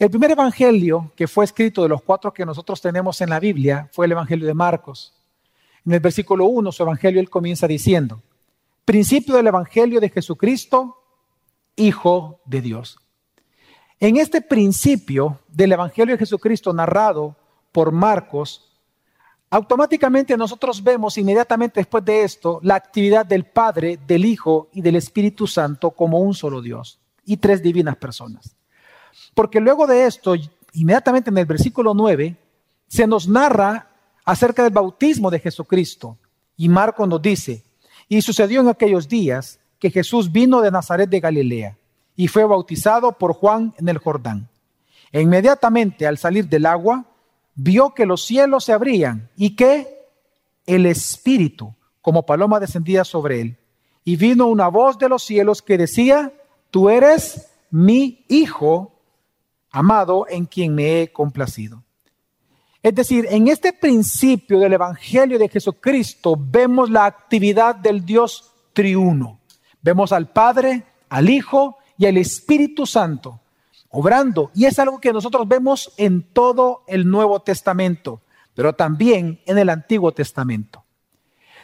El primer evangelio que fue escrito de los cuatro que nosotros tenemos en la Biblia fue el evangelio de Marcos. En el versículo 1, su evangelio, él comienza diciendo, principio del evangelio de Jesucristo, Hijo de Dios. En este principio del evangelio de Jesucristo narrado por Marcos, automáticamente nosotros vemos inmediatamente después de esto la actividad del Padre, del Hijo y del Espíritu Santo como un solo Dios y tres divinas personas. Porque luego de esto, inmediatamente en el versículo 9, se nos narra acerca del bautismo de Jesucristo. Y Marco nos dice, y sucedió en aquellos días que Jesús vino de Nazaret de Galilea y fue bautizado por Juan en el Jordán. E inmediatamente al salir del agua, vio que los cielos se abrían y que el Espíritu, como paloma, descendía sobre él. Y vino una voz de los cielos que decía, tú eres mi Hijo amado en quien me he complacido. Es decir, en este principio del Evangelio de Jesucristo vemos la actividad del Dios triuno. Vemos al Padre, al Hijo y al Espíritu Santo obrando. Y es algo que nosotros vemos en todo el Nuevo Testamento, pero también en el Antiguo Testamento.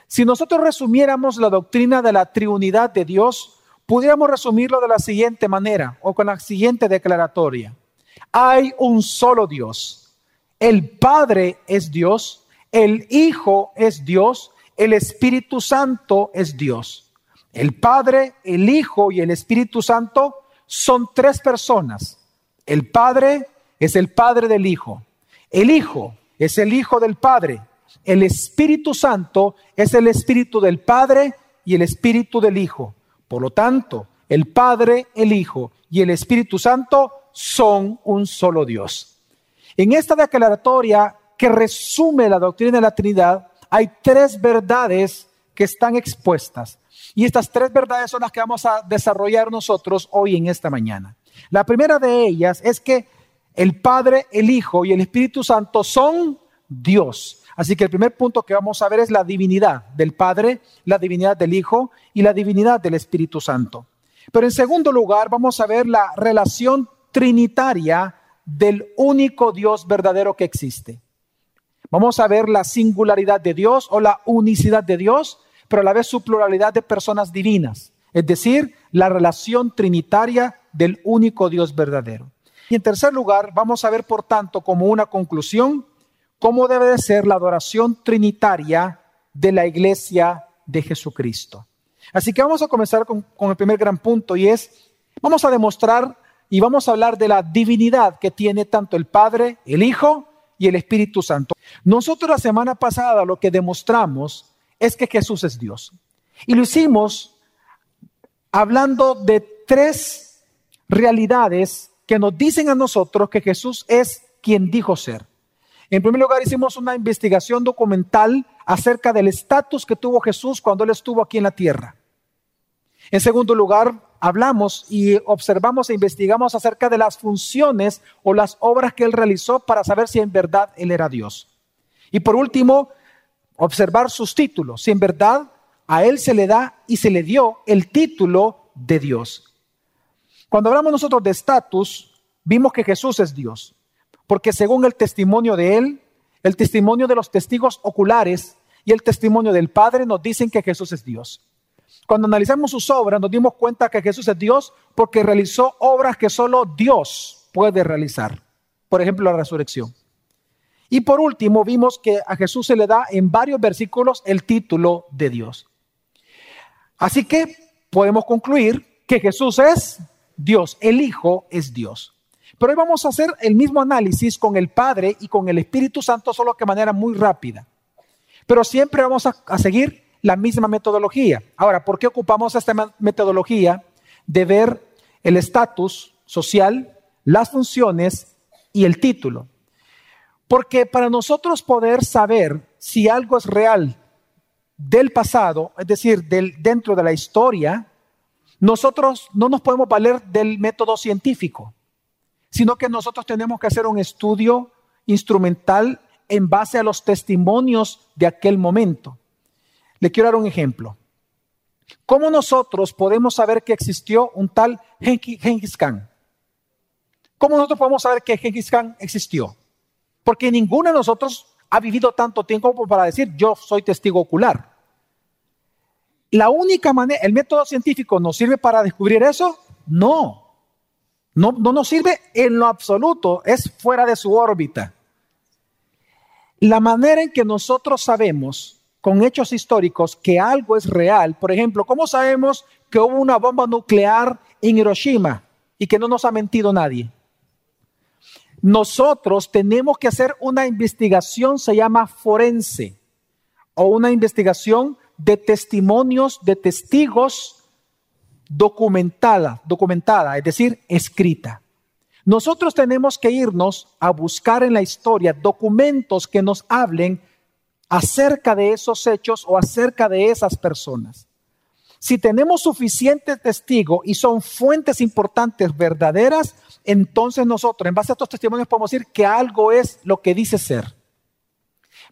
Si nosotros resumiéramos la doctrina de la triunidad de Dios, pudiéramos resumirlo de la siguiente manera o con la siguiente declaratoria hay un solo Dios. El Padre es Dios, el Hijo es Dios, el Espíritu Santo es Dios. El Padre, el Hijo y el Espíritu Santo son tres personas. El Padre es el Padre del Hijo. El Hijo es el Hijo del Padre. El Espíritu Santo es el Espíritu del Padre y el Espíritu del Hijo. Por lo tanto, el Padre, el Hijo y el Espíritu Santo son un solo Dios. En esta declaratoria que resume la doctrina de la Trinidad, hay tres verdades que están expuestas. Y estas tres verdades son las que vamos a desarrollar nosotros hoy en esta mañana. La primera de ellas es que el Padre, el Hijo y el Espíritu Santo son Dios. Así que el primer punto que vamos a ver es la divinidad del Padre, la divinidad del Hijo y la divinidad del Espíritu Santo. Pero en segundo lugar vamos a ver la relación trinitaria del único Dios verdadero que existe. Vamos a ver la singularidad de Dios o la unicidad de Dios, pero a la vez su pluralidad de personas divinas, es decir, la relación trinitaria del único Dios verdadero. Y en tercer lugar, vamos a ver, por tanto, como una conclusión, cómo debe de ser la adoración trinitaria de la iglesia de Jesucristo. Así que vamos a comenzar con el primer gran punto y es, vamos a demostrar y vamos a hablar de la divinidad que tiene tanto el Padre, el Hijo y el Espíritu Santo. Nosotros la semana pasada lo que demostramos es que Jesús es Dios. Y lo hicimos hablando de tres realidades que nos dicen a nosotros que Jesús es quien dijo ser. En primer lugar, hicimos una investigación documental acerca del estatus que tuvo Jesús cuando él estuvo aquí en la tierra. En segundo lugar, hablamos y observamos e investigamos acerca de las funciones o las obras que él realizó para saber si en verdad él era Dios. Y por último, observar sus títulos, si en verdad a él se le da y se le dio el título de Dios. Cuando hablamos nosotros de estatus, vimos que Jesús es Dios, porque según el testimonio de él, el testimonio de los testigos oculares y el testimonio del Padre nos dicen que Jesús es Dios. Cuando analizamos sus obras nos dimos cuenta que Jesús es Dios porque realizó obras que solo Dios puede realizar. Por ejemplo, la resurrección. Y por último, vimos que a Jesús se le da en varios versículos el título de Dios. Así que podemos concluir que Jesús es Dios, el Hijo es Dios. Pero hoy vamos a hacer el mismo análisis con el Padre y con el Espíritu Santo, solo que de manera muy rápida. Pero siempre vamos a, a seguir la misma metodología. Ahora, ¿por qué ocupamos esta metodología de ver el estatus social, las funciones y el título? Porque para nosotros poder saber si algo es real del pasado, es decir, del, dentro de la historia, nosotros no nos podemos valer del método científico, sino que nosotros tenemos que hacer un estudio instrumental en base a los testimonios de aquel momento. Le quiero dar un ejemplo. ¿Cómo nosotros podemos saber que existió un tal Genghis Khan? ¿Cómo nosotros podemos saber que Gengis Khan existió? Porque ninguno de nosotros ha vivido tanto tiempo para decir yo soy testigo ocular. La única manera, ¿el método científico nos sirve para descubrir eso? No. No, no nos sirve en lo absoluto, es fuera de su órbita. La manera en que nosotros sabemos con hechos históricos que algo es real, por ejemplo, ¿cómo sabemos que hubo una bomba nuclear en Hiroshima y que no nos ha mentido nadie? Nosotros tenemos que hacer una investigación, se llama forense, o una investigación de testimonios, de testigos documentada, documentada, es decir, escrita. Nosotros tenemos que irnos a buscar en la historia documentos que nos hablen acerca de esos hechos o acerca de esas personas. Si tenemos suficientes testigos y son fuentes importantes, verdaderas, entonces nosotros, en base a estos testimonios, podemos decir que algo es lo que dice ser.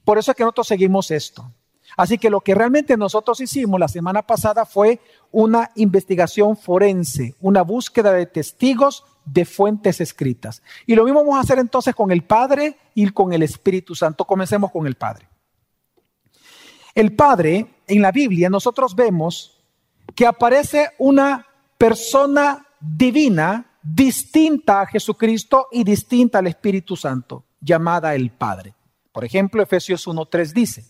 Por eso es que nosotros seguimos esto. Así que lo que realmente nosotros hicimos la semana pasada fue una investigación forense, una búsqueda de testigos de fuentes escritas. Y lo mismo vamos a hacer entonces con el Padre y con el Espíritu Santo. Comencemos con el Padre. El Padre, en la Biblia, nosotros vemos que aparece una persona divina distinta a Jesucristo y distinta al Espíritu Santo, llamada el Padre. Por ejemplo, Efesios 1.3 dice,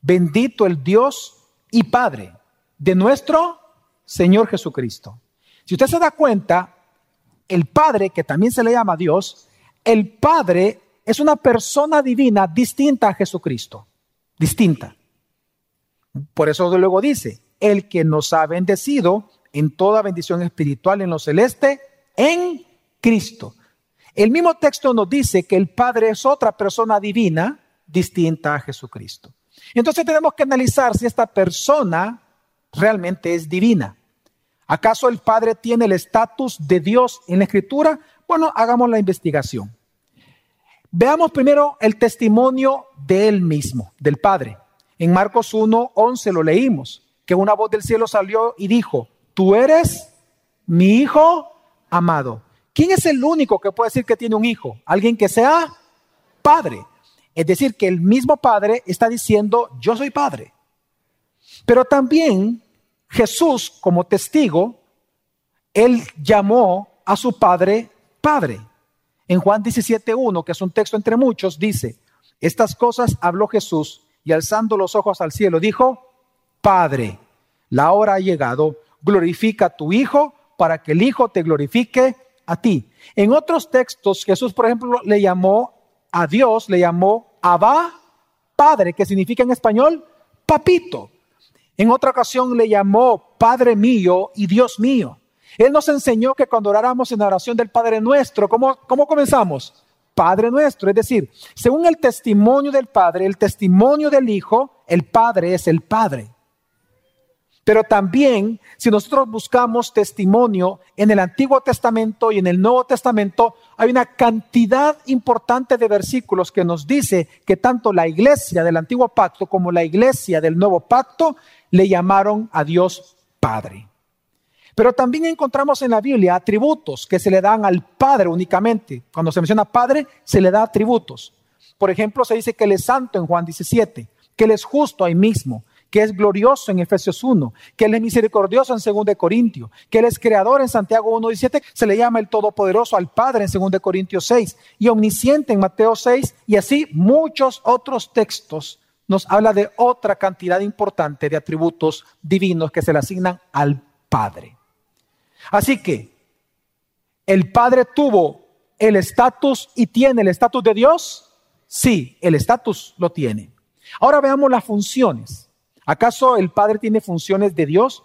bendito el Dios y Padre de nuestro Señor Jesucristo. Si usted se da cuenta, el Padre, que también se le llama Dios, el Padre es una persona divina distinta a Jesucristo, distinta. Por eso luego dice, el que nos ha bendecido en toda bendición espiritual en lo celeste, en Cristo. El mismo texto nos dice que el Padre es otra persona divina distinta a Jesucristo. Entonces tenemos que analizar si esta persona realmente es divina. ¿Acaso el Padre tiene el estatus de Dios en la Escritura? Bueno, hagamos la investigación. Veamos primero el testimonio de él mismo, del Padre. En Marcos 1, 11 lo leímos, que una voz del cielo salió y dijo, tú eres mi hijo amado. ¿Quién es el único que puede decir que tiene un hijo? Alguien que sea padre. Es decir, que el mismo padre está diciendo, yo soy padre. Pero también Jesús como testigo, él llamó a su padre padre. En Juan 17.1, que es un texto entre muchos, dice, estas cosas habló Jesús y alzando los ojos al cielo dijo, Padre, la hora ha llegado, glorifica a tu Hijo para que el Hijo te glorifique a ti. En otros textos, Jesús, por ejemplo, le llamó a Dios, le llamó Abba, Padre, que significa en español, papito. En otra ocasión le llamó Padre mío y Dios mío. Él nos enseñó que cuando oráramos en la oración del Padre nuestro, ¿cómo, ¿cómo comenzamos? Padre nuestro, es decir, según el testimonio del Padre, el testimonio del Hijo, el Padre es el Padre. Pero también, si nosotros buscamos testimonio en el Antiguo Testamento y en el Nuevo Testamento, hay una cantidad importante de versículos que nos dice que tanto la iglesia del Antiguo Pacto como la iglesia del Nuevo Pacto le llamaron a Dios Padre. Pero también encontramos en la Biblia atributos que se le dan al Padre únicamente. Cuando se menciona Padre, se le da atributos. Por ejemplo, se dice que Él es santo en Juan 17, que Él es justo ahí mismo, que es glorioso en Efesios 1, que Él es misericordioso en 2 Corintios, que Él es creador en Santiago 1.17, se le llama el Todopoderoso al Padre en 2 Corintios 6 y omnisciente en Mateo 6 y así muchos otros textos nos habla de otra cantidad importante de atributos divinos que se le asignan al Padre. Así que el Padre tuvo el estatus y tiene el estatus de Dios. Sí, el estatus lo tiene. Ahora veamos las funciones. ¿Acaso el Padre tiene funciones de Dios?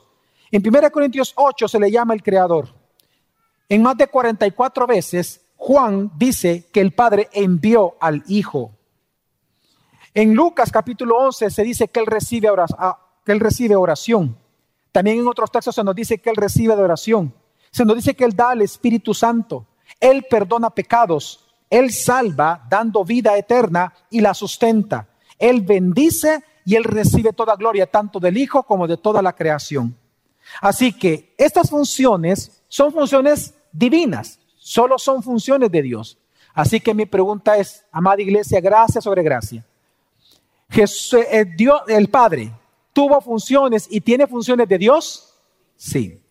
En 1 Corintios 8 se le llama el Creador. En más de 44 veces Juan dice que el Padre envió al Hijo. En Lucas capítulo 11 se dice que él recibe oración, También en otros textos se nos dice que él recibe de oración. Se nos dice que él da al Espíritu Santo. Él perdona pecados. Él salva dando vida eterna y la sustenta. Él bendice y Él recibe toda gloria, tanto del Hijo como de toda la creación. Así que estas funciones son funciones divinas, Solo son funciones de Dios. Así que mi pregunta es, amada iglesia, gracia sobre gracia. Jesús, eh, Dios, el Padre tuvo funciones y tiene funciones de Dios. Sí.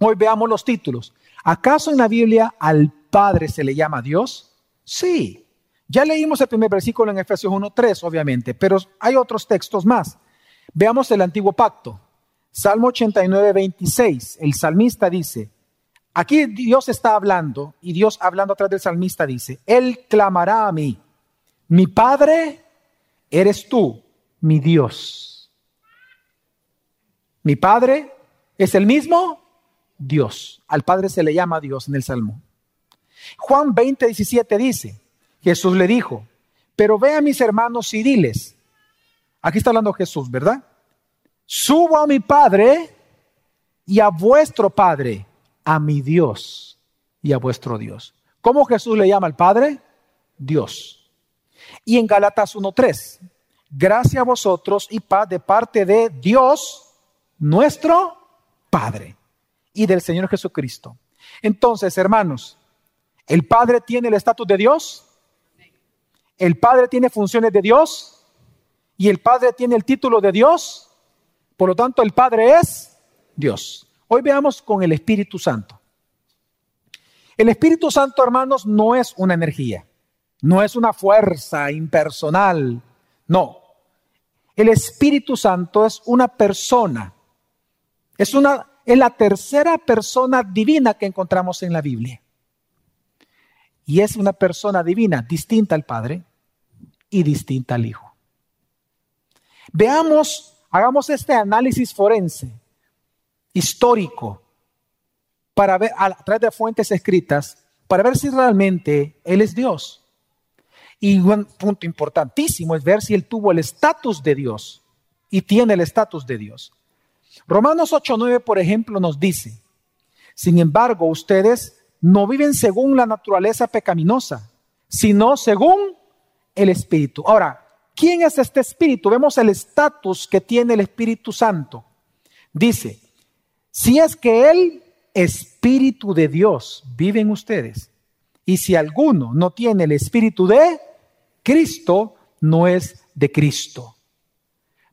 Hoy veamos los títulos. ¿Acaso en la Biblia al Padre se le llama Dios? Sí. Ya leímos el primer versículo en Efesios 1.3, obviamente, pero hay otros textos más. Veamos el antiguo pacto. Salmo 89, 26. El salmista dice, aquí Dios está hablando y Dios hablando atrás del salmista dice, Él clamará a mí, mi Padre eres tú, mi Dios. Mi Padre es el mismo Dios. Al Padre se le llama Dios en el Salmo. Juan 20, 17 dice, Jesús le dijo, pero ve a mis hermanos y diles, aquí está hablando Jesús, ¿verdad? Subo a mi Padre y a vuestro Padre, a mi Dios y a vuestro Dios. ¿Cómo Jesús le llama al Padre? Dios. Y en Galatas 1.3, gracias a vosotros y paz de parte de Dios, nuestro Padre y del Señor Jesucristo. Entonces, hermanos, ¿el Padre tiene el estatus de Dios? ¿El Padre tiene funciones de Dios? ¿Y el Padre tiene el título de Dios? Por lo tanto, el Padre es Dios. Hoy veamos con el Espíritu Santo. El Espíritu Santo, hermanos, no es una energía, no es una fuerza impersonal, no. El Espíritu Santo es una persona, es una es la tercera persona divina que encontramos en la Biblia. Y es una persona divina distinta al Padre y distinta al Hijo. Veamos, hagamos este análisis forense, histórico, para ver a través de fuentes escritas, para ver si realmente Él es Dios. Y un punto importantísimo es ver si Él tuvo el estatus de Dios y tiene el estatus de Dios. Romanos 8:9, por ejemplo, nos dice, sin embargo, ustedes no viven según la naturaleza pecaminosa, sino según el Espíritu. Ahora, ¿quién es este Espíritu? Vemos el estatus que tiene el Espíritu Santo. Dice, si es que el Espíritu de Dios vive en ustedes, y si alguno no tiene el Espíritu de Cristo, no es de Cristo.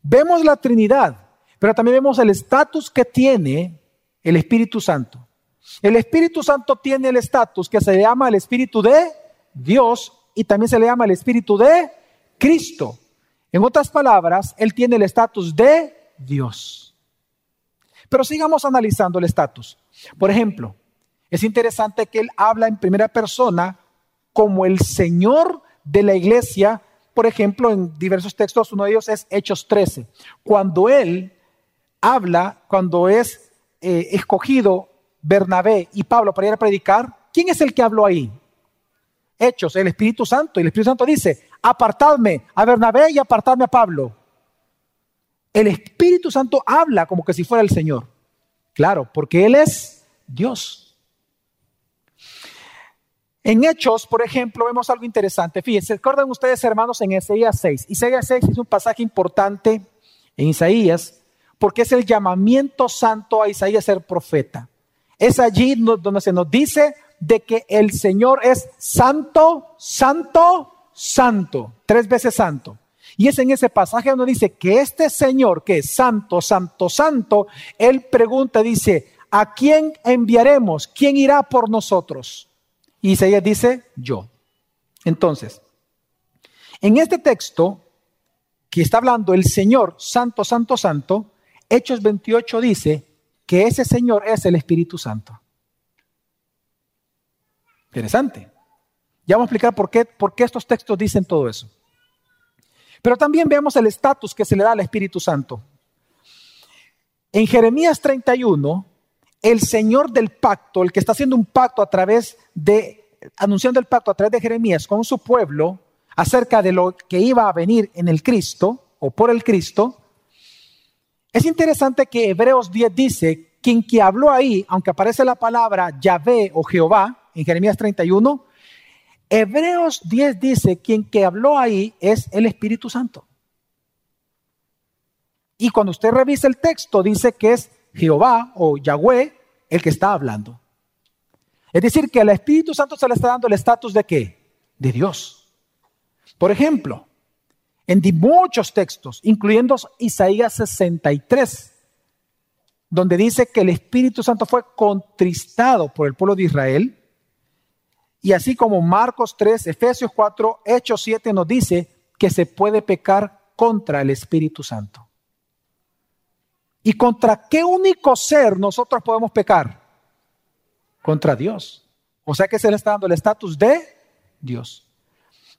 Vemos la Trinidad pero también vemos el estatus que tiene el Espíritu Santo. El Espíritu Santo tiene el estatus que se llama el Espíritu de Dios y también se le llama el Espíritu de Cristo. En otras palabras, Él tiene el estatus de Dios. Pero sigamos analizando el estatus. Por ejemplo, es interesante que Él habla en primera persona como el Señor de la iglesia. Por ejemplo, en diversos textos, uno de ellos es Hechos 13. Cuando Él habla cuando es eh, escogido Bernabé y Pablo para ir a predicar, ¿quién es el que habló ahí? Hechos, el Espíritu Santo. Y el Espíritu Santo dice, apartadme a Bernabé y apartadme a Pablo. El Espíritu Santo habla como que si fuera el Señor. Claro, porque Él es Dios. En Hechos, por ejemplo, vemos algo interesante. Fíjense, recuerdan ustedes, hermanos, en Isaías 6. Isaías 6 es un pasaje importante en Isaías porque es el llamamiento santo a Isaías ser profeta. Es allí donde se nos dice de que el Señor es santo, santo, santo, tres veces santo. Y es en ese pasaje donde dice que este Señor, que es santo, santo, santo, Él pregunta, dice, ¿a quién enviaremos? ¿Quién irá por nosotros? Y Isaías dice, yo. Entonces, en este texto que está hablando el Señor, santo, santo, santo, Hechos 28 dice que ese Señor es el Espíritu Santo. Interesante. Ya vamos a explicar por qué, por qué estos textos dicen todo eso. Pero también veamos el estatus que se le da al Espíritu Santo. En Jeremías 31, el Señor del pacto, el que está haciendo un pacto a través de, anunciando el pacto a través de Jeremías con su pueblo acerca de lo que iba a venir en el Cristo o por el Cristo, es interesante que Hebreos 10 dice, quien que habló ahí, aunque aparece la palabra Yahvé o Jehová en Jeremías 31, Hebreos 10 dice, quien que habló ahí es el Espíritu Santo. Y cuando usted revisa el texto, dice que es Jehová o Yahweh el que está hablando. Es decir, que al Espíritu Santo se le está dando el estatus de qué? De Dios. Por ejemplo, en muchos textos, incluyendo Isaías 63, donde dice que el Espíritu Santo fue contristado por el pueblo de Israel, y así como Marcos 3, Efesios 4, Hechos 7 nos dice que se puede pecar contra el Espíritu Santo. ¿Y contra qué único ser nosotros podemos pecar? Contra Dios. O sea que se le está dando el estatus de Dios.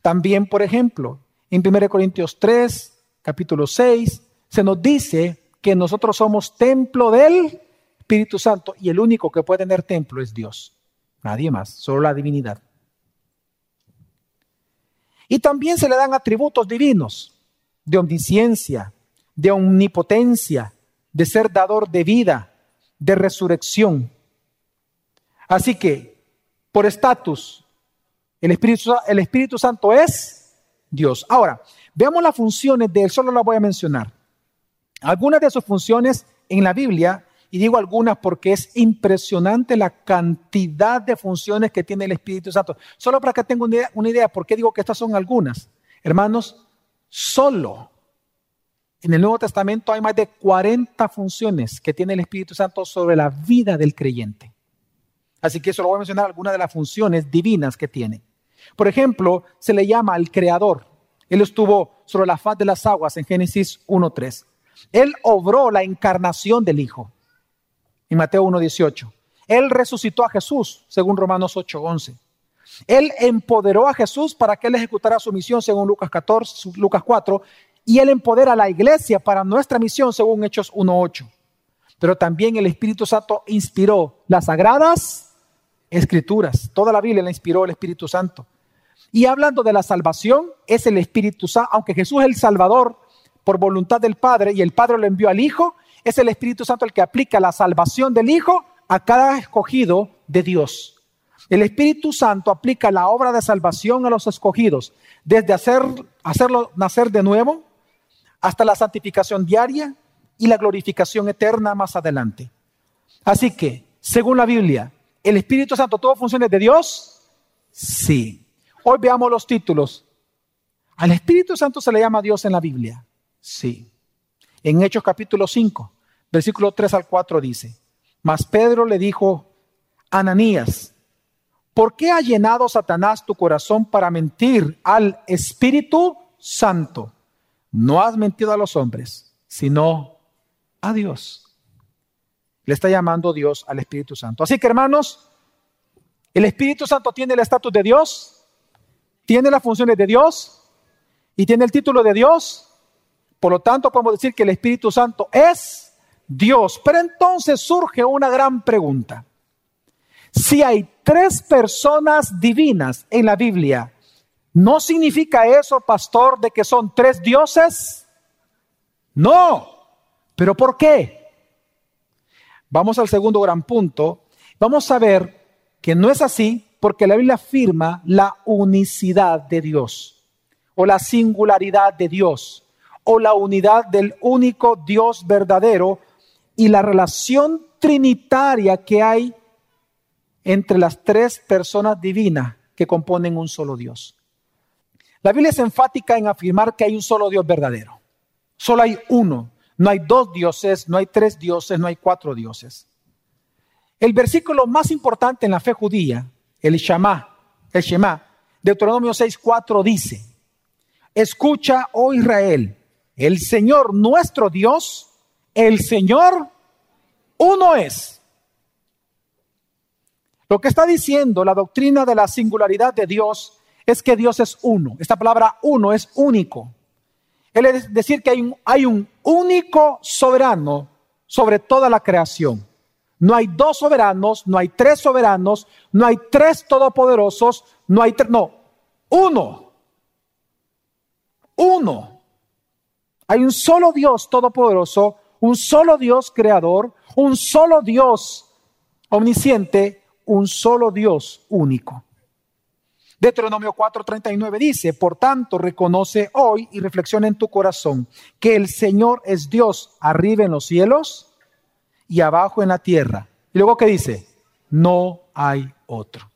También, por ejemplo, en 1 Corintios 3, capítulo 6, se nos dice que nosotros somos templo del Espíritu Santo y el único que puede tener templo es Dios. Nadie más, solo la divinidad. Y también se le dan atributos divinos de omnisciencia, de omnipotencia, de ser dador de vida, de resurrección. Así que, por estatus, el Espíritu, el Espíritu Santo es Dios. Ahora, veamos las funciones de él, solo las voy a mencionar. Algunas de sus funciones en la Biblia, y digo algunas porque es impresionante la cantidad de funciones que tiene el Espíritu Santo. Solo para que tengan una idea, una idea, ¿por qué digo que estas son algunas? Hermanos, solo en el Nuevo Testamento hay más de 40 funciones que tiene el Espíritu Santo sobre la vida del creyente. Así que solo voy a mencionar algunas de las funciones divinas que tiene. Por ejemplo, se le llama al Creador. Él estuvo sobre la faz de las aguas en Génesis 1.3. Él obró la encarnación del Hijo en Mateo 1.18. Él resucitó a Jesús, según Romanos 8.11. Él empoderó a Jesús para que él ejecutara su misión, según Lucas, 14, Lucas 4, y Él empodera a la iglesia para nuestra misión según Hechos 1.8. Pero también el Espíritu Santo inspiró las sagradas escrituras. Toda la Biblia la inspiró el Espíritu Santo. Y hablando de la salvación, es el Espíritu Santo, aunque Jesús es el Salvador por voluntad del Padre y el Padre lo envió al Hijo, es el Espíritu Santo el que aplica la salvación del Hijo a cada escogido de Dios. El Espíritu Santo aplica la obra de salvación a los escogidos, desde hacer, hacerlo nacer de nuevo, hasta la santificación diaria y la glorificación eterna más adelante. Así que, según la Biblia, ¿el Espíritu Santo tuvo funciones de Dios? Sí. Hoy veamos los títulos. ¿Al Espíritu Santo se le llama Dios en la Biblia? Sí. En Hechos capítulo 5, versículo 3 al 4 dice, mas Pedro le dijo, Ananías, ¿por qué ha llenado Satanás tu corazón para mentir al Espíritu Santo? No has mentido a los hombres, sino a Dios. Le está llamando Dios al Espíritu Santo. Así que hermanos, el Espíritu Santo tiene el estatus de Dios, tiene las funciones de Dios y tiene el título de Dios. Por lo tanto, podemos decir que el Espíritu Santo es Dios. Pero entonces surge una gran pregunta. Si hay tres personas divinas en la Biblia, ¿No significa eso, pastor, de que son tres dioses? No. ¿Pero por qué? Vamos al segundo gran punto. Vamos a ver que no es así porque la Biblia afirma la unicidad de Dios o la singularidad de Dios o la unidad del único Dios verdadero y la relación trinitaria que hay entre las tres personas divinas que componen un solo Dios. La Biblia es enfática en afirmar que hay un solo Dios verdadero. Solo hay uno. No hay dos dioses, no hay tres dioses, no hay cuatro dioses. El versículo más importante en la fe judía, el Shema, el Shema, Deuteronomio 6:4 dice: Escucha, oh Israel, el Señor nuestro Dios, el Señor uno es. Lo que está diciendo la doctrina de la singularidad de Dios es que Dios es uno. Esta palabra uno es único. Él es decir que hay un, hay un único soberano sobre toda la creación. No hay dos soberanos, no hay tres soberanos, no hay tres todopoderosos, no hay tres, no, uno. Uno. Hay un solo Dios todopoderoso, un solo Dios creador, un solo Dios omnisciente, un solo Dios único. Deuteronomio 4:39 dice, por tanto, reconoce hoy y reflexiona en tu corazón que el Señor es Dios arriba en los cielos y abajo en la tierra. Y luego, ¿qué dice? No hay otro.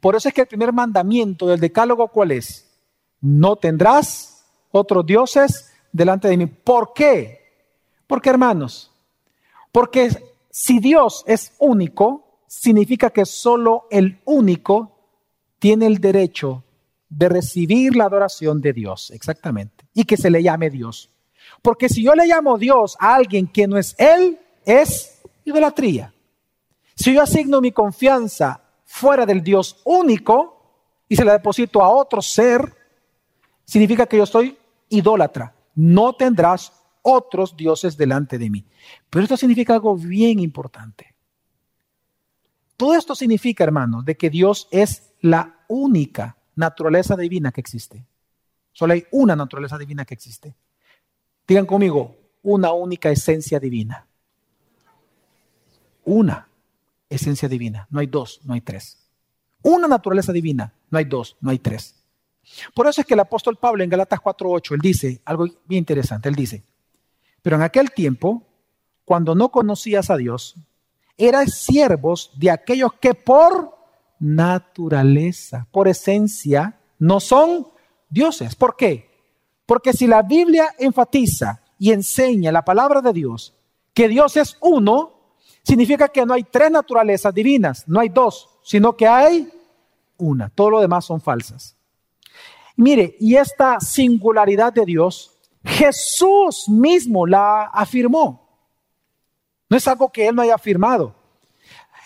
Por eso es que el primer mandamiento del decálogo, ¿cuál es? No tendrás otros dioses delante de mí. ¿Por qué? Porque hermanos, porque si Dios es único, significa que solo el único tiene el derecho de recibir la adoración de Dios, exactamente, y que se le llame Dios. Porque si yo le llamo Dios a alguien que no es Él, es idolatría. Si yo asigno mi confianza fuera del Dios único y se la deposito a otro ser, significa que yo soy idólatra. No tendrás otros dioses delante de mí. Pero esto significa algo bien importante. Todo esto significa, hermanos, de que Dios es la única naturaleza divina que existe. Solo hay una naturaleza divina que existe. Digan conmigo, una única esencia divina. Una esencia divina. No hay dos, no hay tres. Una naturaleza divina. No hay dos, no hay tres. Por eso es que el apóstol Pablo en Galatas 4.8, él dice algo bien interesante. Él dice, pero en aquel tiempo, cuando no conocías a Dios, eras siervos de aquellos que por naturaleza, por esencia, no son dioses. ¿Por qué? Porque si la Biblia enfatiza y enseña la palabra de Dios, que Dios es uno, significa que no hay tres naturalezas divinas, no hay dos, sino que hay una. Todo lo demás son falsas. Mire, y esta singularidad de Dios, Jesús mismo la afirmó. No es algo que él no haya afirmado.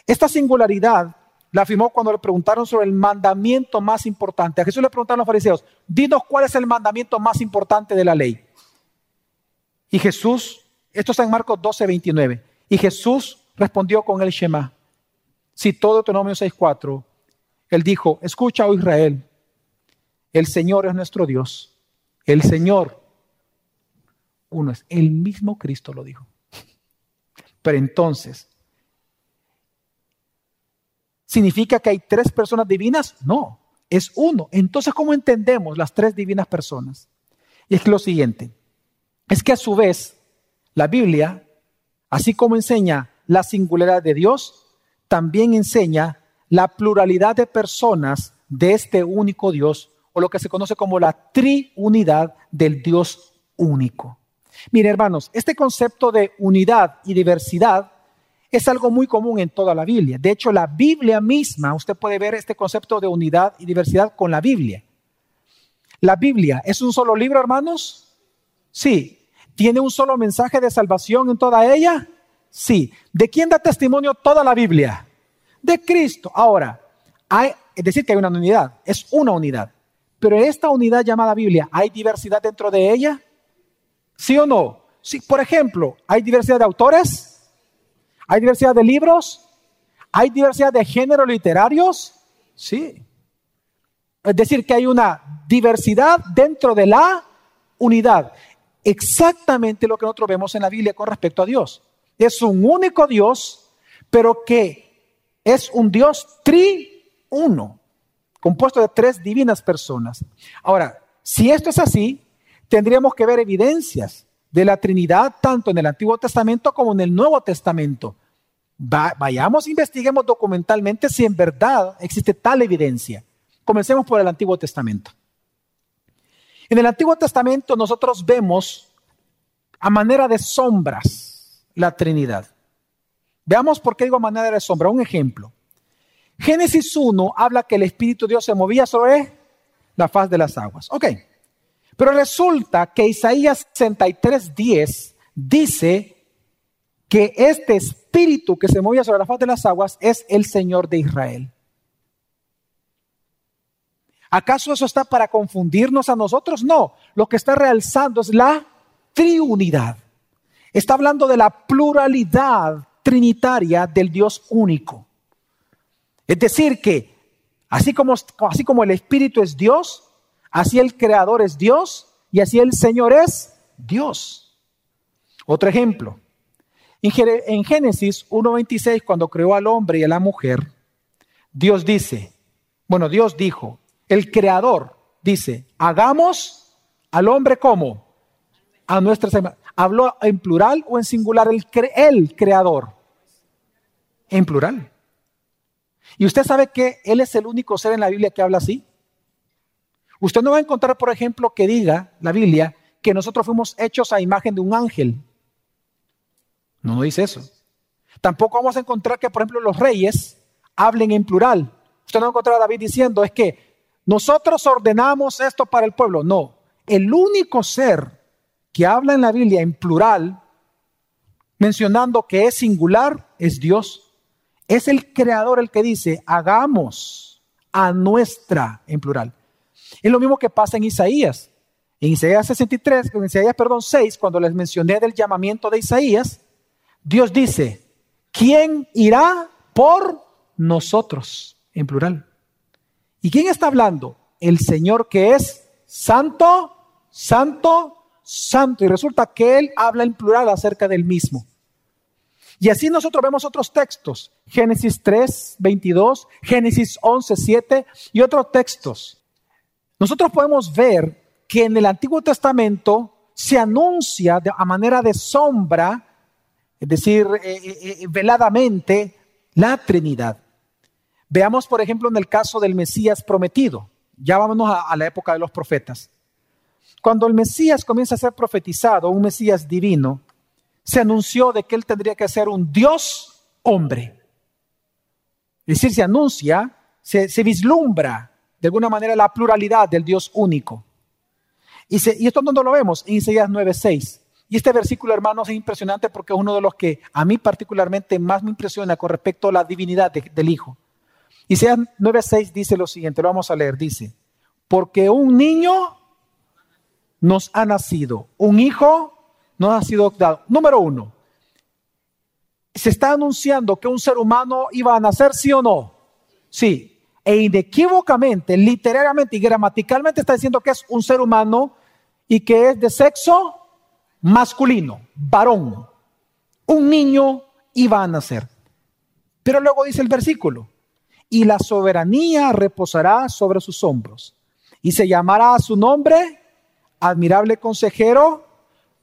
Esta singularidad la afirmó cuando le preguntaron sobre el mandamiento más importante. A Jesús le preguntaron los fariseos, dinos cuál es el mandamiento más importante de la ley. Y Jesús, esto está en Marcos 12, 29, y Jesús respondió con el Shema. Citó Deuteronomio 6.4. Él dijo, escucha, oh Israel, el Señor es nuestro Dios. El Señor, uno es, el mismo Cristo lo dijo. Pero entonces, ¿Significa que hay tres personas divinas? No, es uno. Entonces, ¿cómo entendemos las tres divinas personas? Y es lo siguiente, es que a su vez la Biblia, así como enseña la singularidad de Dios, también enseña la pluralidad de personas de este único Dios, o lo que se conoce como la triunidad del Dios único. Mire, hermanos, este concepto de unidad y diversidad es algo muy común en toda la Biblia. De hecho, la Biblia misma, usted puede ver este concepto de unidad y diversidad con la Biblia. La Biblia es un solo libro, hermanos. Sí. ¿Tiene un solo mensaje de salvación en toda ella? Sí. ¿De quién da testimonio toda la Biblia? De Cristo. Ahora, hay, es decir, que hay una unidad, es una unidad. Pero esta unidad llamada Biblia, ¿hay diversidad dentro de ella? ¿Sí o no? Sí, por ejemplo, ¿hay diversidad de autores? ¿Hay diversidad de libros? ¿Hay diversidad de géneros literarios? Sí. Es decir, que hay una diversidad dentro de la unidad. Exactamente lo que nosotros vemos en la Biblia con respecto a Dios. Es un único Dios, pero que es un Dios triuno, compuesto de tres divinas personas. Ahora, si esto es así, tendríamos que ver evidencias de la Trinidad tanto en el Antiguo Testamento como en el Nuevo Testamento. vayamos, investiguemos documentalmente si en verdad existe tal evidencia. Comencemos por el Antiguo Testamento. En el Antiguo Testamento nosotros vemos a manera de sombras la Trinidad. Veamos por qué digo a manera de sombra. Un ejemplo. Génesis 1 habla que el Espíritu de Dios se movía sobre la faz de las aguas. Ok. Pero resulta que Isaías 63:10 dice que este espíritu que se movía sobre la faz de las aguas es el Señor de Israel. ¿Acaso eso está para confundirnos a nosotros? No, lo que está realzando es la triunidad. Está hablando de la pluralidad trinitaria del Dios único. Es decir, que así como, así como el Espíritu es Dios, Así el creador es Dios y así el Señor es Dios. Otro ejemplo. En Génesis 1.26, cuando creó al hombre y a la mujer, Dios dice, bueno, Dios dijo, el creador dice, hagamos al hombre como a nuestra ¿Habló en plural o en singular el, el creador? En plural. Y usted sabe que Él es el único ser en la Biblia que habla así. Usted no va a encontrar, por ejemplo, que diga la Biblia que nosotros fuimos hechos a imagen de un ángel. No, no dice eso. Tampoco vamos a encontrar que, por ejemplo, los reyes hablen en plural. Usted no va a encontrar a David diciendo, es que nosotros ordenamos esto para el pueblo. No, el único ser que habla en la Biblia en plural, mencionando que es singular, es Dios. Es el creador el que dice, hagamos a nuestra en plural. Es lo mismo que pasa en Isaías. En Isaías 63, en Isaías, perdón, 6, cuando les mencioné del llamamiento de Isaías, Dios dice, ¿quién irá por nosotros? En plural. ¿Y quién está hablando? El Señor que es santo, santo, santo. Y resulta que Él habla en plural acerca del mismo. Y así nosotros vemos otros textos, Génesis 3, 22, Génesis 11, 7 y otros textos. Nosotros podemos ver que en el Antiguo Testamento se anuncia de, a manera de sombra, es decir, eh, eh, eh, veladamente, la Trinidad. Veamos, por ejemplo, en el caso del Mesías prometido. Ya vámonos a, a la época de los profetas. Cuando el Mesías comienza a ser profetizado, un Mesías divino, se anunció de que él tendría que ser un Dios hombre. Es decir, se anuncia, se, vislumbra de alguna manera la pluralidad del Dios único. Y, y esto no lo vemos en Isaías 9:6. Y este versículo, hermanos, es impresionante porque es uno de los que a mí particularmente más me impresiona con respecto a la divinidad del Hijo. Isaías 9:6 dice lo siguiente, lo vamos a leer, dice, porque un niño nos ha nacido, un hijo no ha sido dado. Número uno, se está anunciando que un ser humano iba a nacer, sí o no. Sí. E inequívocamente, literariamente y gramaticalmente está diciendo que es un ser humano y que es de sexo masculino, varón. Un niño iba a nacer. Pero luego dice el versículo, y la soberanía reposará sobre sus hombros, y se llamará a su nombre admirable consejero,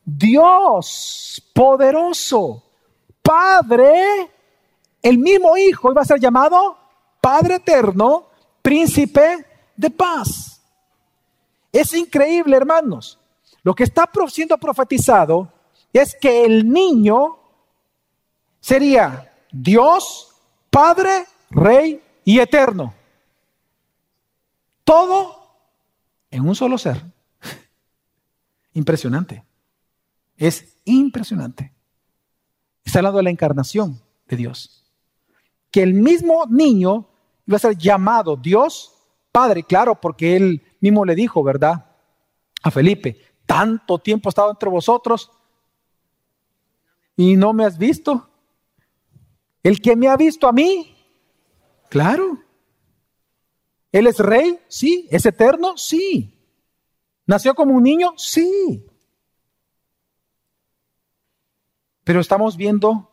Dios poderoso, Padre, el mismo Hijo iba a ser llamado Padre eterno, príncipe de paz. Es increíble, hermanos. Lo que está siendo profetizado es que el niño sería Dios, Padre, Rey y Eterno. Todo en un solo ser. Impresionante. Es impresionante. Está hablando de la encarnación de Dios. Que el mismo niño iba a ser llamado Dios Padre, claro, porque él mismo le dijo, ¿verdad? A Felipe, tanto tiempo he estado entre vosotros y no me has visto. El que me ha visto a mí, claro. ¿Él es rey? Sí. ¿Es eterno? Sí. ¿Nació como un niño? Sí. Pero estamos viendo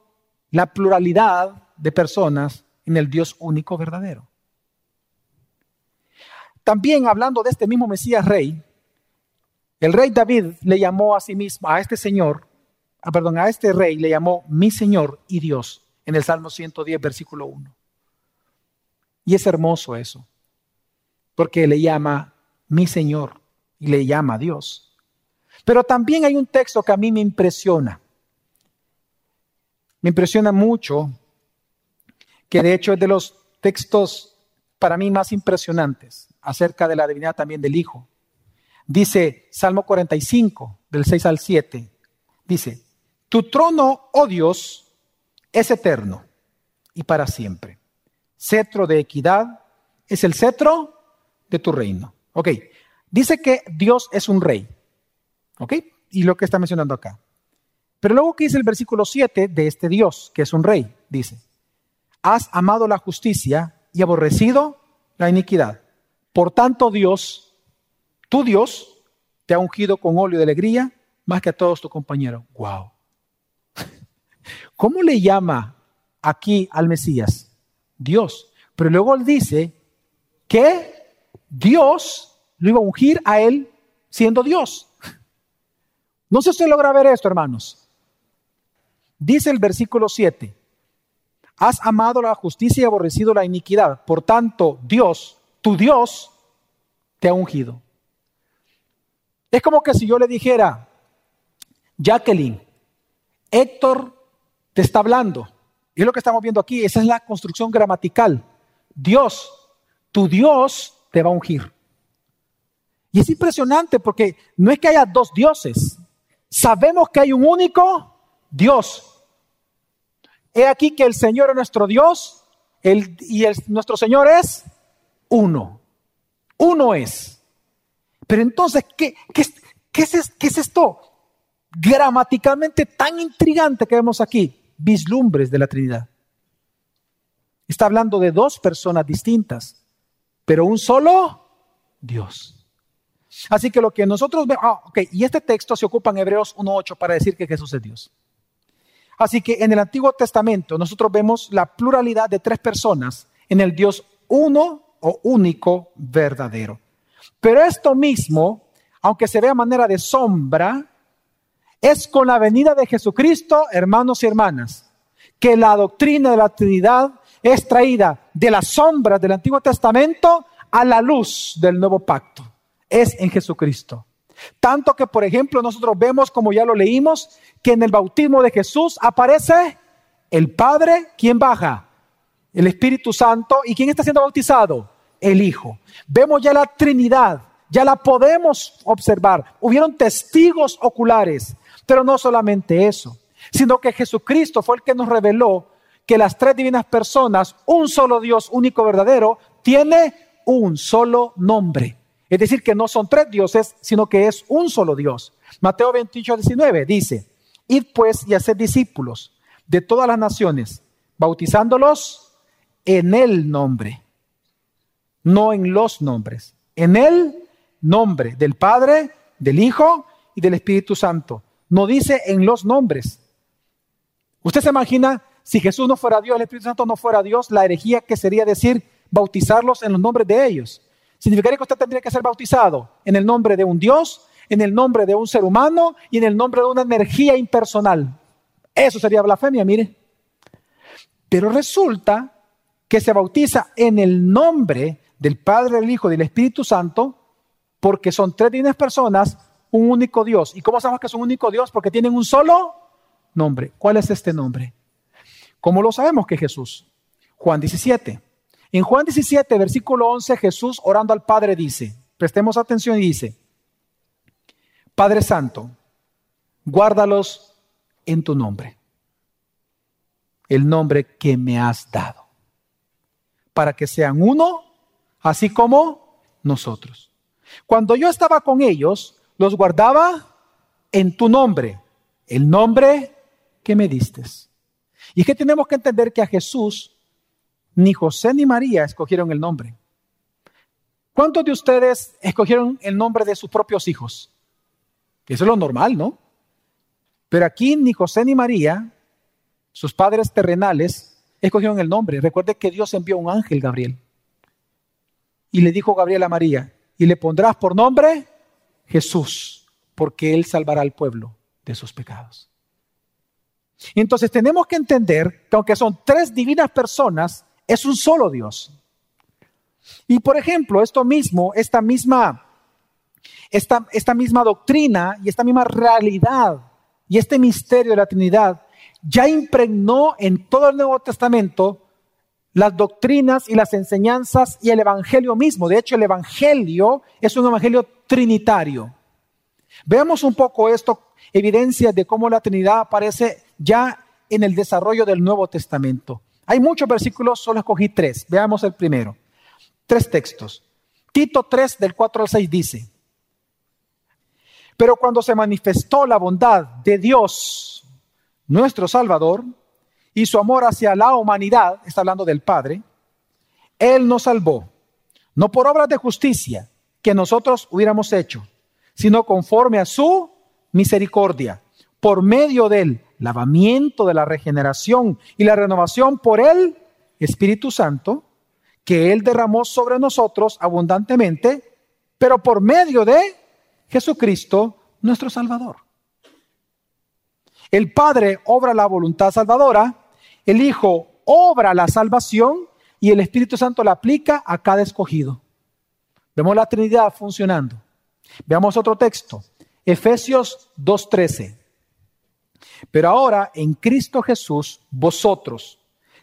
la pluralidad de personas en el Dios único verdadero. También hablando de este mismo Mesías rey, el rey David le llamó a sí mismo, a este señor, ah, perdón, a este rey le llamó mi Señor y Dios en el Salmo 110, versículo 1. Y es hermoso eso, porque le llama mi Señor y le llama Dios. Pero también hay un texto que a mí me impresiona. Me impresiona mucho, que de hecho es de los textos para mí más impresionantes acerca de la divinidad también del Hijo. Dice Salmo 45, del 6 al 7, dice, tu trono, oh Dios, es eterno y para siempre. Cetro de equidad es el cetro de tu reino. Ok, dice que Dios es un rey. Ok, y lo que está mencionando acá. Pero luego que dice el versículo 7 de este Dios, que es un rey, dice, has amado la justicia y aborrecido la iniquidad. Por tanto, Dios, tu Dios, te ha ungido con óleo de alegría más que a todos tus compañeros. Wow. ¿Cómo le llama aquí al Mesías? Dios. Pero luego él dice que Dios lo iba a ungir a él siendo Dios. No sé si usted logra ver esto, hermanos. Dice el versículo 7, has amado la justicia y aborrecido la iniquidad. Por tanto, Dios, tu Dios, te ha ungido. Es como que si yo le dijera, Jacqueline, Héctor te está hablando. Y es lo que estamos viendo aquí, esa es la construcción gramatical. Dios, tu Dios te va a ungir. Y es impresionante porque no es que haya dos dioses. Sabemos que hay un único Dios. He aquí que el Señor es nuestro Dios y nuestro Señor es uno. Uno es. Pero entonces, ¿qué, qué, es, ¿qué es esto? Gramaticalmente tan intrigante que vemos aquí. Vislumbres de la Trinidad. Está hablando de dos personas distintas, pero un solo Dios. Así que lo que nosotros vemos, ah, ok, y este texto se ocupa en Hebreos 1.8 para decir que Jesús es Dios. Así que en el Antiguo Testamento nosotros vemos la pluralidad de tres personas en el Dios uno o único verdadero. Pero esto mismo, aunque se vea manera de sombra, es con la venida de Jesucristo, hermanos y hermanas, que la doctrina de la Trinidad es traída de las sombras del Antiguo Testamento a la luz del nuevo pacto. Es en Jesucristo. Tanto que, por ejemplo, nosotros vemos, como ya lo leímos, que en el bautismo de Jesús aparece el Padre, ¿quién baja? El Espíritu Santo. ¿Y quién está siendo bautizado? El Hijo. Vemos ya la Trinidad, ya la podemos observar. Hubieron testigos oculares, pero no solamente eso, sino que Jesucristo fue el que nos reveló que las tres divinas personas, un solo Dios único verdadero, tiene un solo nombre. Es decir, que no son tres dioses, sino que es un solo Dios. Mateo 28, 19 dice, id pues y haced discípulos de todas las naciones, bautizándolos en el nombre, no en los nombres, en el nombre del Padre, del Hijo y del Espíritu Santo. No dice en los nombres. Usted se imagina si Jesús no fuera Dios, el Espíritu Santo no fuera Dios, la herejía que sería decir bautizarlos en los nombres de ellos. Significaría que usted tendría que ser bautizado en el nombre de un Dios, en el nombre de un ser humano y en el nombre de una energía impersonal. Eso sería blasfemia, mire. Pero resulta que se bautiza en el nombre del Padre, del Hijo y del Espíritu Santo, porque son tres divinas personas, un único Dios. ¿Y cómo sabemos que es un único Dios? Porque tienen un solo nombre. ¿Cuál es este nombre? ¿Cómo lo sabemos que Jesús? Juan 17. En Juan 17, versículo 11, Jesús orando al Padre dice, prestemos atención y dice, Padre Santo, guárdalos en tu nombre, el nombre que me has dado, para que sean uno, así como nosotros. Cuando yo estaba con ellos, los guardaba en tu nombre, el nombre que me diste. Y es que tenemos que entender que a Jesús ni José ni María escogieron el nombre. ¿Cuántos de ustedes escogieron el nombre de sus propios hijos? Eso es lo normal, ¿no? Pero aquí ni José ni María, sus padres terrenales, escogieron el nombre. Recuerde que Dios envió un ángel, Gabriel. Y le dijo Gabriel a María, y le pondrás por nombre Jesús, porque él salvará al pueblo de sus pecados. Entonces tenemos que entender que aunque son tres divinas personas, es un solo Dios. Y por ejemplo, esto mismo, esta misma, esta, esta misma doctrina y esta misma realidad y este misterio de la Trinidad ya impregnó en todo el Nuevo Testamento las doctrinas y las enseñanzas y el Evangelio mismo. De hecho, el Evangelio es un Evangelio trinitario. Veamos un poco esto, evidencia de cómo la Trinidad aparece ya en el desarrollo del Nuevo Testamento. Hay muchos versículos, solo escogí tres. Veamos el primero. Tres textos. Tito 3 del 4 al 6 dice, pero cuando se manifestó la bondad de Dios, nuestro Salvador, y su amor hacia la humanidad, está hablando del Padre, Él nos salvó, no por obras de justicia que nosotros hubiéramos hecho, sino conforme a su misericordia, por medio del lavamiento de la regeneración y la renovación por el Espíritu Santo que Él derramó sobre nosotros abundantemente, pero por medio de Jesucristo, nuestro Salvador. El Padre obra la voluntad salvadora, el Hijo obra la salvación y el Espíritu Santo la aplica a cada escogido. Vemos la Trinidad funcionando. Veamos otro texto, Efesios 2.13. Pero ahora en Cristo Jesús, vosotros,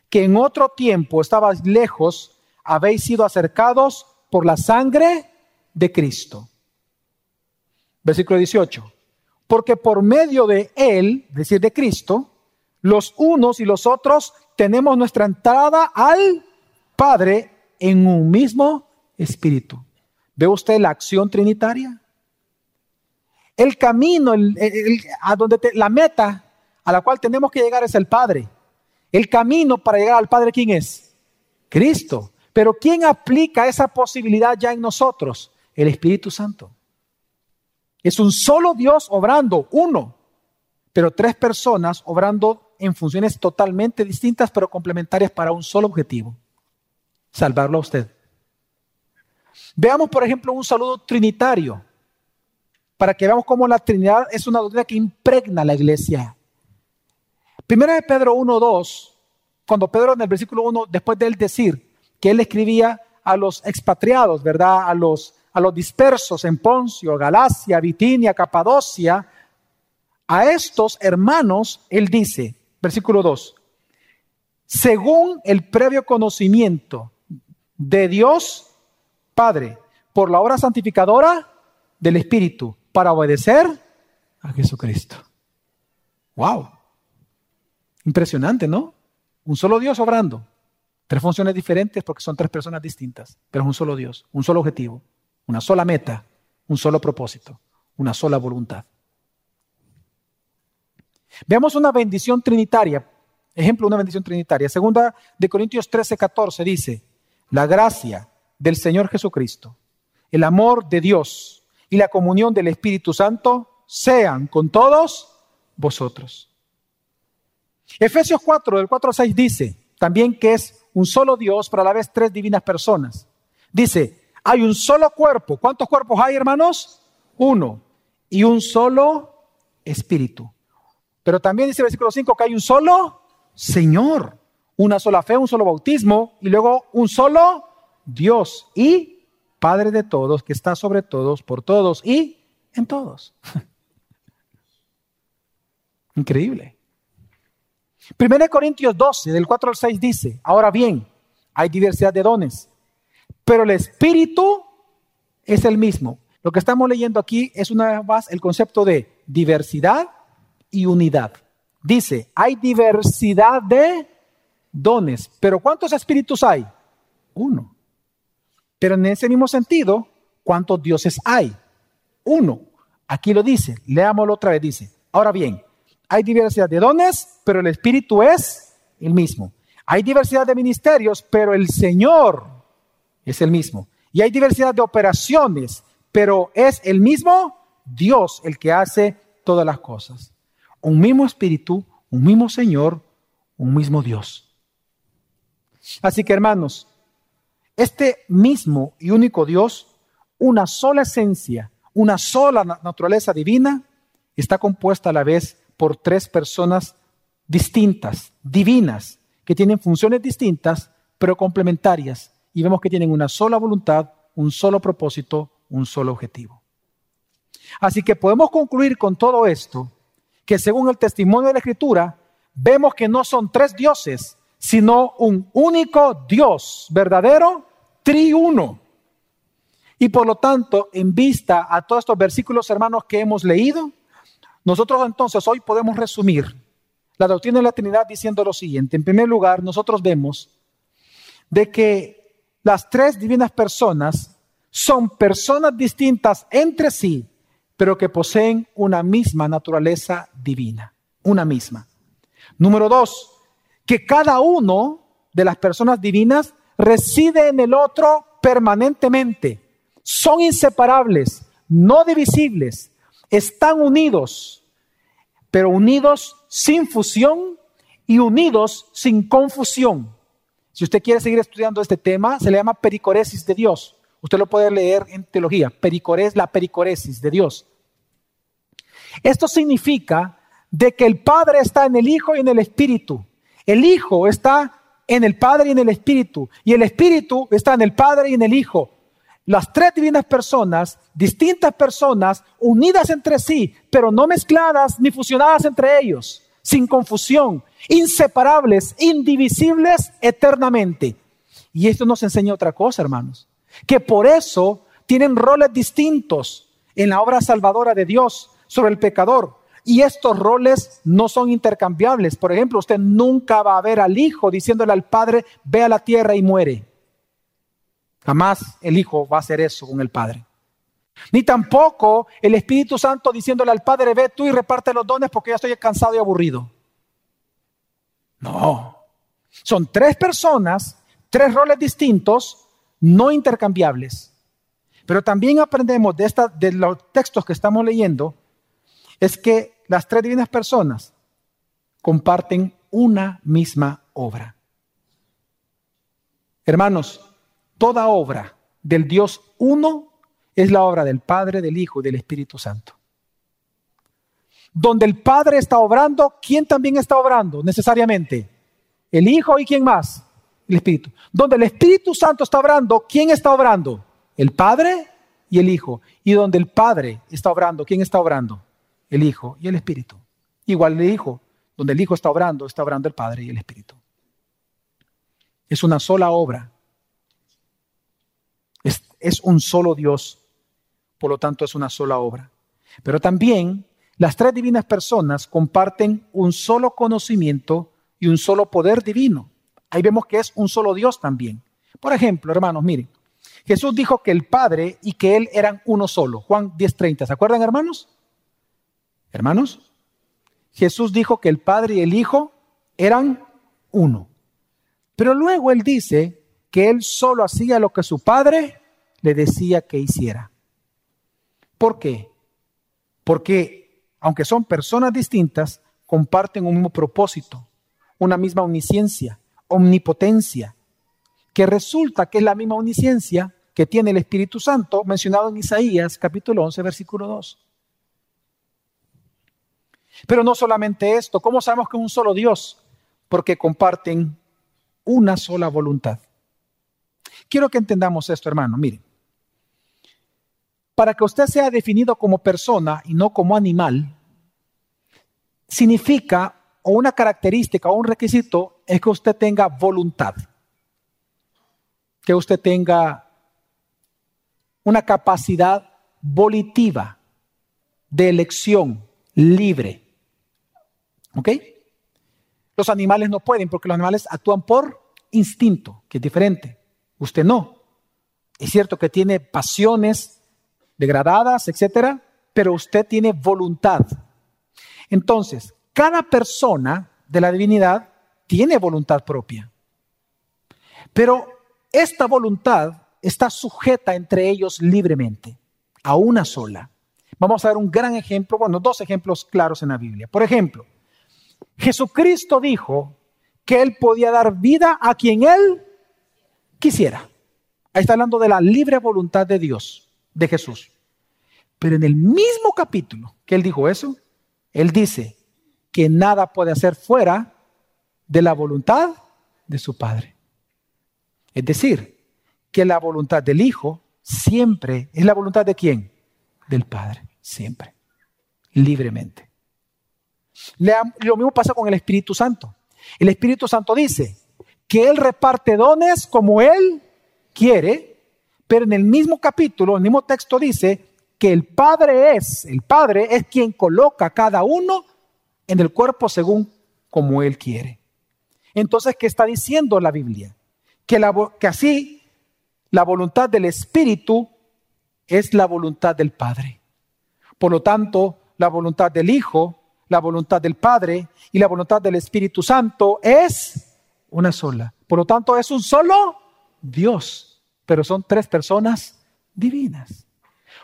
que en otro tiempo estabais lejos, habéis sido acercados por la sangre de Cristo. Versículo 18. Porque por medio de Él, es decir, de Cristo, los unos y los otros tenemos nuestra entrada al Padre en un mismo espíritu. ¿Ve usted la acción trinitaria? El camino, a donde la meta a la cual tenemos que llegar es el Padre. El camino para llegar al Padre, ¿quién es? Cristo. Pero ¿quién aplica esa posibilidad ya en nosotros? El Espíritu Santo. Es un solo Dios obrando, uno, pero tres personas obrando en funciones totalmente distintas, pero complementarias para un solo objetivo, salvarlo a usted. Veamos, por ejemplo, un saludo trinitario, para que veamos cómo la Trinidad es una doctrina que impregna la iglesia. Primera de Pedro 1.2, cuando Pedro en el versículo 1, después de él decir que él escribía a los expatriados, ¿verdad? A los, a los dispersos en Poncio, Galacia, Bitinia, Capadocia, a estos hermanos, él dice, versículo 2, según el previo conocimiento de Dios Padre, por la obra santificadora del Espíritu, para obedecer a Jesucristo. ¡Wow! Impresionante, ¿no? Un solo Dios obrando. Tres funciones diferentes porque son tres personas distintas, pero es un solo Dios, un solo objetivo, una sola meta, un solo propósito, una sola voluntad. Veamos una bendición trinitaria. Ejemplo, una bendición trinitaria. Segunda de Corintios 13, 14 dice, la gracia del Señor Jesucristo, el amor de Dios y la comunión del Espíritu Santo sean con todos vosotros. Efesios 4, del 4 al 6 dice también que es un solo Dios, pero a la vez tres divinas personas. Dice, hay un solo cuerpo. ¿Cuántos cuerpos hay, hermanos? Uno. Y un solo espíritu. Pero también dice el versículo 5 que hay un solo Señor, una sola fe, un solo bautismo y luego un solo Dios y Padre de todos, que está sobre todos, por todos y en todos. Increíble. 1 Corintios 12, del 4 al 6 dice, ahora bien, hay diversidad de dones, pero el Espíritu es el mismo. Lo que estamos leyendo aquí es una vez más el concepto de diversidad y unidad. Dice, hay diversidad de dones, pero ¿cuántos espíritus hay? Uno. Pero en ese mismo sentido, ¿cuántos dioses hay? Uno. Aquí lo dice, leámoslo otra vez, dice. Ahora bien, hay diversidad de dones, pero el espíritu es el mismo. Hay diversidad de ministerios, pero el Señor es el mismo. Y hay diversidad de operaciones, pero es el mismo Dios el que hace todas las cosas un mismo espíritu, un mismo Señor, un mismo Dios. Así que hermanos, este mismo y único Dios, una sola esencia, una sola naturaleza divina, está compuesta a la vez por tres personas distintas, divinas, que tienen funciones distintas, pero complementarias. Y vemos que tienen una sola voluntad, un solo propósito, un solo objetivo. Así que podemos concluir con todo esto que según el testimonio de la Escritura, vemos que no son tres dioses, sino un único Dios verdadero, triuno. Y por lo tanto, en vista a todos estos versículos, hermanos, que hemos leído, nosotros entonces hoy podemos resumir la doctrina de la Trinidad diciendo lo siguiente. En primer lugar, nosotros vemos de que las tres divinas personas son personas distintas entre sí, pero que poseen una misma naturaleza divina, una misma. Número dos, que cada uno de las personas divinas reside en el otro permanentemente. Son inseparables, no divisibles, están unidos, pero unidos sin fusión y unidos sin confusión. Si usted quiere seguir estudiando este tema, se le llama pericoresis de Dios. Usted lo puede leer en teología, pericores, la pericoresis de Dios. Esto significa de que el Padre está en el Hijo y en el Espíritu. El Hijo está en el Padre y en el Espíritu, y el Espíritu está en el Padre y en el Hijo. Las tres divinas personas, distintas personas, unidas entre sí, pero no mezcladas ni fusionadas entre ellos, sin confusión, inseparables, indivisibles eternamente. Y esto nos enseña otra cosa, hermanos, que por eso tienen roles distintos en la obra salvadora de Dios sobre el pecador. Y estos roles no son intercambiables. Por ejemplo, usted nunca va a ver al Hijo diciéndole al Padre, ve a la tierra y muere. Jamás el Hijo va a hacer eso con el Padre. Ni tampoco el Espíritu Santo diciéndole al Padre, ve tú y reparte los dones porque ya estoy cansado y aburrido. No. Son tres personas, tres roles distintos, no intercambiables. Pero también aprendemos de, esta, de los textos que estamos leyendo, es que las tres divinas personas comparten una misma obra. Hermanos, toda obra del Dios uno es la obra del Padre, del Hijo y del Espíritu Santo. Donde el Padre está obrando, ¿quién también está obrando necesariamente? El Hijo y quién más? El Espíritu. Donde el Espíritu Santo está obrando, ¿quién está obrando? El Padre y el Hijo. Y donde el Padre está obrando, ¿quién está obrando? El Hijo y el Espíritu. Igual el Hijo. Donde el Hijo está obrando, está obrando el Padre y el Espíritu. Es una sola obra. Es, un solo Dios. Por lo tanto, es una sola obra. Pero también las tres divinas personas comparten un solo conocimiento y un solo poder divino. Ahí vemos que es un solo Dios también. Por ejemplo, hermanos, miren, Jesús dijo que el Padre y que Él eran uno solo. Juan 10:30. ¿Se acuerdan, hermanos? Hermanos, Jesús dijo que el Padre y el Hijo eran uno. Pero luego Él dice que Él solo hacía lo que su Padre le decía que hiciera. ¿Por qué? Porque aunque son personas distintas, comparten un mismo propósito, una misma omnisciencia, omnipotencia, que resulta que es la misma omnisciencia que tiene el Espíritu Santo mencionado en Isaías capítulo 11, versículo 2. Pero no solamente esto, ¿cómo sabemos que es un solo Dios? Porque comparten una sola voluntad. Quiero que entendamos esto, hermano. Miren, para que usted sea definido como persona y no como animal, significa, o una característica o un requisito, es que usted tenga voluntad que usted tenga una capacidad volitiva de elección libre. ¿Ok? Los animales no pueden porque los animales actúan por instinto, que es diferente. Usted no. Es cierto que tiene pasiones degradadas, etcétera, pero usted tiene voluntad. Entonces, cada persona de la divinidad tiene voluntad propia. Pero esta voluntad está sujeta entre ellos libremente, a una sola. Vamos a ver un gran ejemplo, bueno, dos ejemplos claros en la Biblia. Por ejemplo, Jesucristo dijo que Él podía dar vida a quien Él quisiera. Ahí está hablando de la libre voluntad de Dios, de Jesús. Pero en el mismo capítulo que Él dijo eso, Él dice que nada puede hacer fuera de la voluntad de su Padre. Es decir, que la voluntad del Hijo siempre es la voluntad de quién? Del Padre, siempre, libremente. Lo mismo pasa con el Espíritu Santo. El Espíritu Santo dice que Él reparte dones como Él quiere, pero en el mismo capítulo, el mismo texto dice que el Padre es, el Padre es quien coloca a cada uno en el cuerpo según como Él quiere. Entonces, ¿qué está diciendo la Biblia? que, que así la voluntad del Espíritu es la voluntad del Padre. Por lo tanto, la voluntad del Hijo, la voluntad del Padre y la voluntad del Espíritu Santo es una sola. Por lo tanto, es un solo Dios, pero son tres personas divinas.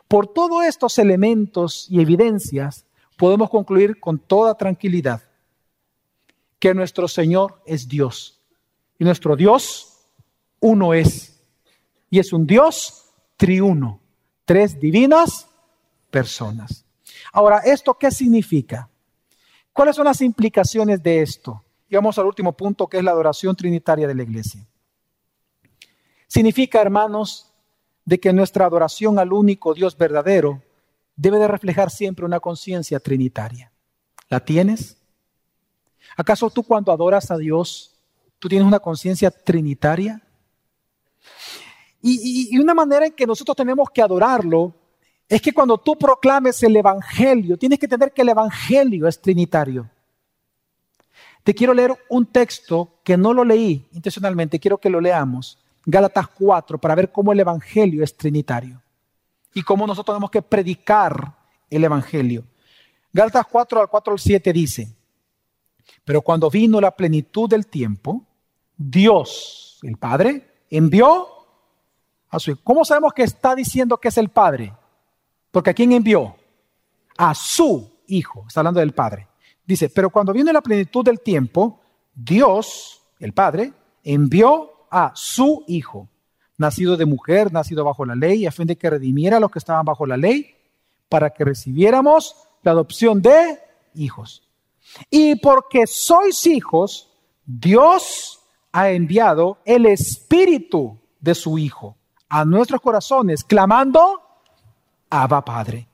Por todos estos elementos y evidencias, podemos concluir con toda tranquilidad que nuestro Señor es Dios. Y nuestro Dios uno es. Y es un Dios triuno. Tres divinas personas. Ahora, ¿esto qué significa? ¿Cuáles son las implicaciones de esto? Y vamos al último punto, que es la adoración trinitaria de la iglesia. Significa, hermanos, de que nuestra adoración al único Dios verdadero debe de reflejar siempre una conciencia trinitaria. ¿La tienes? ¿Acaso tú cuando adoras a Dios, tú tienes una conciencia trinitaria? Y, y, una manera en que nosotros tenemos que adorarlo es que cuando tú proclames el Evangelio, tienes que entender que el Evangelio es trinitario. Te quiero leer un texto que no lo leí intencionalmente, quiero que lo leamos. Gálatas 4, para ver cómo el Evangelio es trinitario y cómo nosotros tenemos que predicar el Evangelio. Gálatas 4 al 4 al 7 dice, pero cuando vino la plenitud del tiempo, Dios, el Padre, envió a su Hijo. ¿Cómo sabemos que está diciendo que es el Padre? Porque ¿a quién envió? A su Hijo. Está hablando del Padre. Dice, pero cuando vino la plenitud del tiempo, Dios, el Padre, envió a su Hijo, nacido de mujer, nacido bajo la ley, a fin de que redimiera a los que estaban bajo la ley, para que recibiéramos la adopción de hijos. Y porque sois hijos, Dios ha enviado el Espíritu de su Hijo a nuestros corazones, clamando, Abba Padre.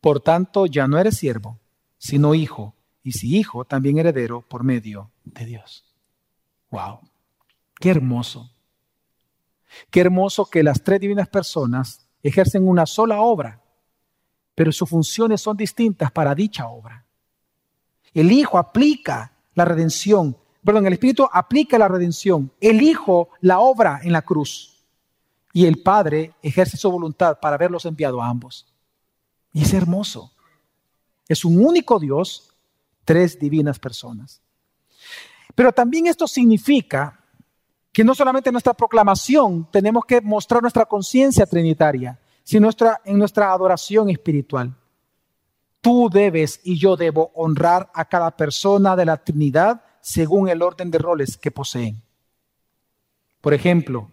Por tanto, ya no eres siervo, sino hijo, y si hijo, también heredero por medio de Dios. Wow, qué hermoso. Qué hermoso que las tres divinas personas ejercen una sola obra, pero sus funciones son distintas para dicha obra. El Hijo aplica la redención, perdón, el Espíritu aplica la redención, el Hijo la obra en la cruz y el Padre ejerce su voluntad para haberlos enviado a ambos. Y es hermoso. Es un único Dios, tres divinas personas. Pero también esto significa que no solamente en nuestra proclamación tenemos que mostrar nuestra conciencia trinitaria, sino en nuestra adoración espiritual. Tú debes y yo debo honrar a cada persona de la Trinidad según el orden de roles que poseen. Por ejemplo,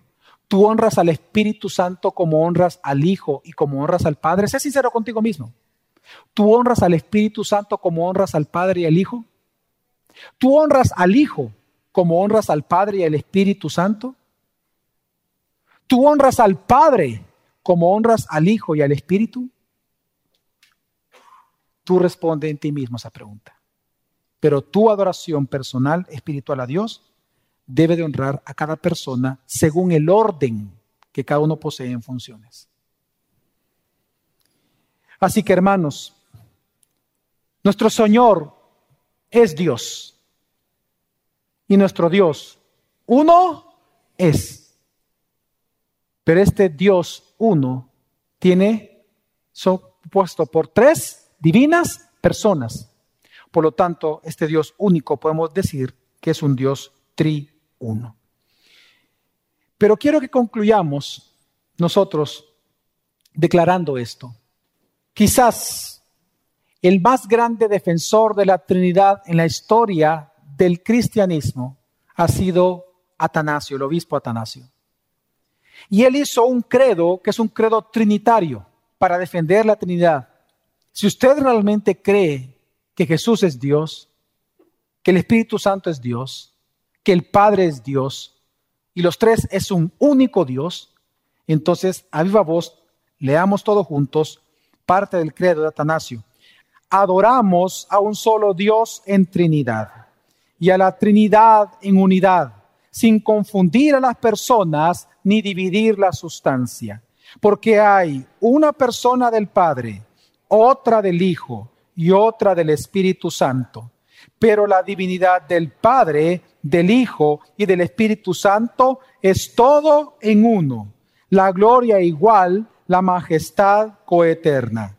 tú honras al Espíritu Santo como honras al Hijo y como honras al Padre. Sé sincero contigo mismo. ¿Tú honras al Espíritu Santo como honras al Padre y al Hijo? ¿Tú honras al Hijo como honras al Padre y al Espíritu Santo? ¿Tú honras al Padre como honras al Hijo y al Espíritu? Tú responde en ti mismo esa pregunta. Pero tu adoración personal, espiritual a Dios, debe de honrar a cada persona según el orden que cada uno posee en funciones. Así que hermanos, nuestro Señor es Dios. Y nuestro Dios, uno es. Pero este Dios uno tiene, son puesto por tres divinas personas. Por lo tanto, este Dios único podemos decir que es un Dios triuno. Pero quiero que concluyamos nosotros declarando esto. Quizás el más grande defensor de la Trinidad en la historia del cristianismo ha sido Atanasio, el obispo Atanasio. Y él hizo un credo que es un credo trinitario para defender la Trinidad. Si usted realmente cree que Jesús es Dios, que el Espíritu Santo es Dios, que el Padre es Dios y los tres es un único Dios, entonces a viva voz leamos todos juntos parte del credo de Atanasio. Adoramos a un solo Dios en Trinidad y a la Trinidad en unidad, sin confundir a las personas ni dividir la sustancia. Porque hay una persona del Padre, otra del Hijo y otra del Espíritu Santo. Pero la divinidad del Padre, del Hijo y del Espíritu Santo es todo en uno. La gloria igual, la majestad coeterna.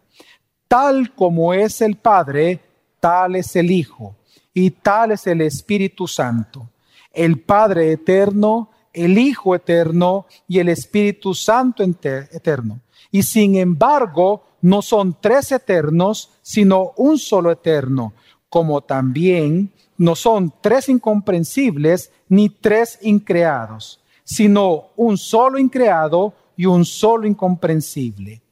Tal como es el Padre, tal es el Hijo y tal es el Espíritu Santo, el Padre eterno, el Hijo eterno y el Espíritu Santo eterno. Y sin embargo, no son tres eternos, sino un solo eterno, como también no son tres incomprensibles ni tres increados, sino un solo increado y un solo incomprensible.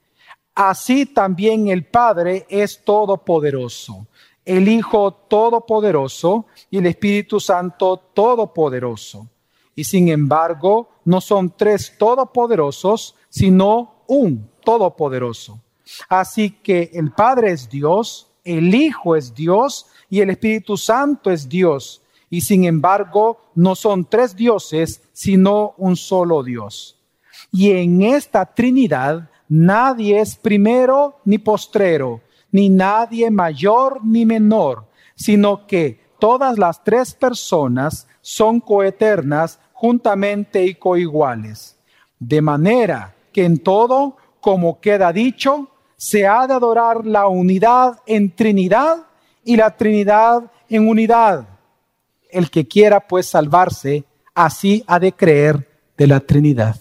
Así también el Padre es todopoderoso el Hijo Todopoderoso y el Espíritu Santo Todopoderoso. Y sin embargo, no son tres todopoderosos, sino un todopoderoso. Así que el Padre es Dios, el Hijo es Dios y el Espíritu Santo es Dios. Y sin embargo, no son tres dioses, sino un solo Dios. Y en esta Trinidad nadie es primero ni postrero, ni nadie mayor ni menor, sino que todas las tres personas son coeternas juntamente y coiguales. De manera que en todo, como queda dicho, se ha de adorar la unidad en Trinidad y la Trinidad en unidad. El que quiera pues salvarse, así ha de creer de la Trinidad.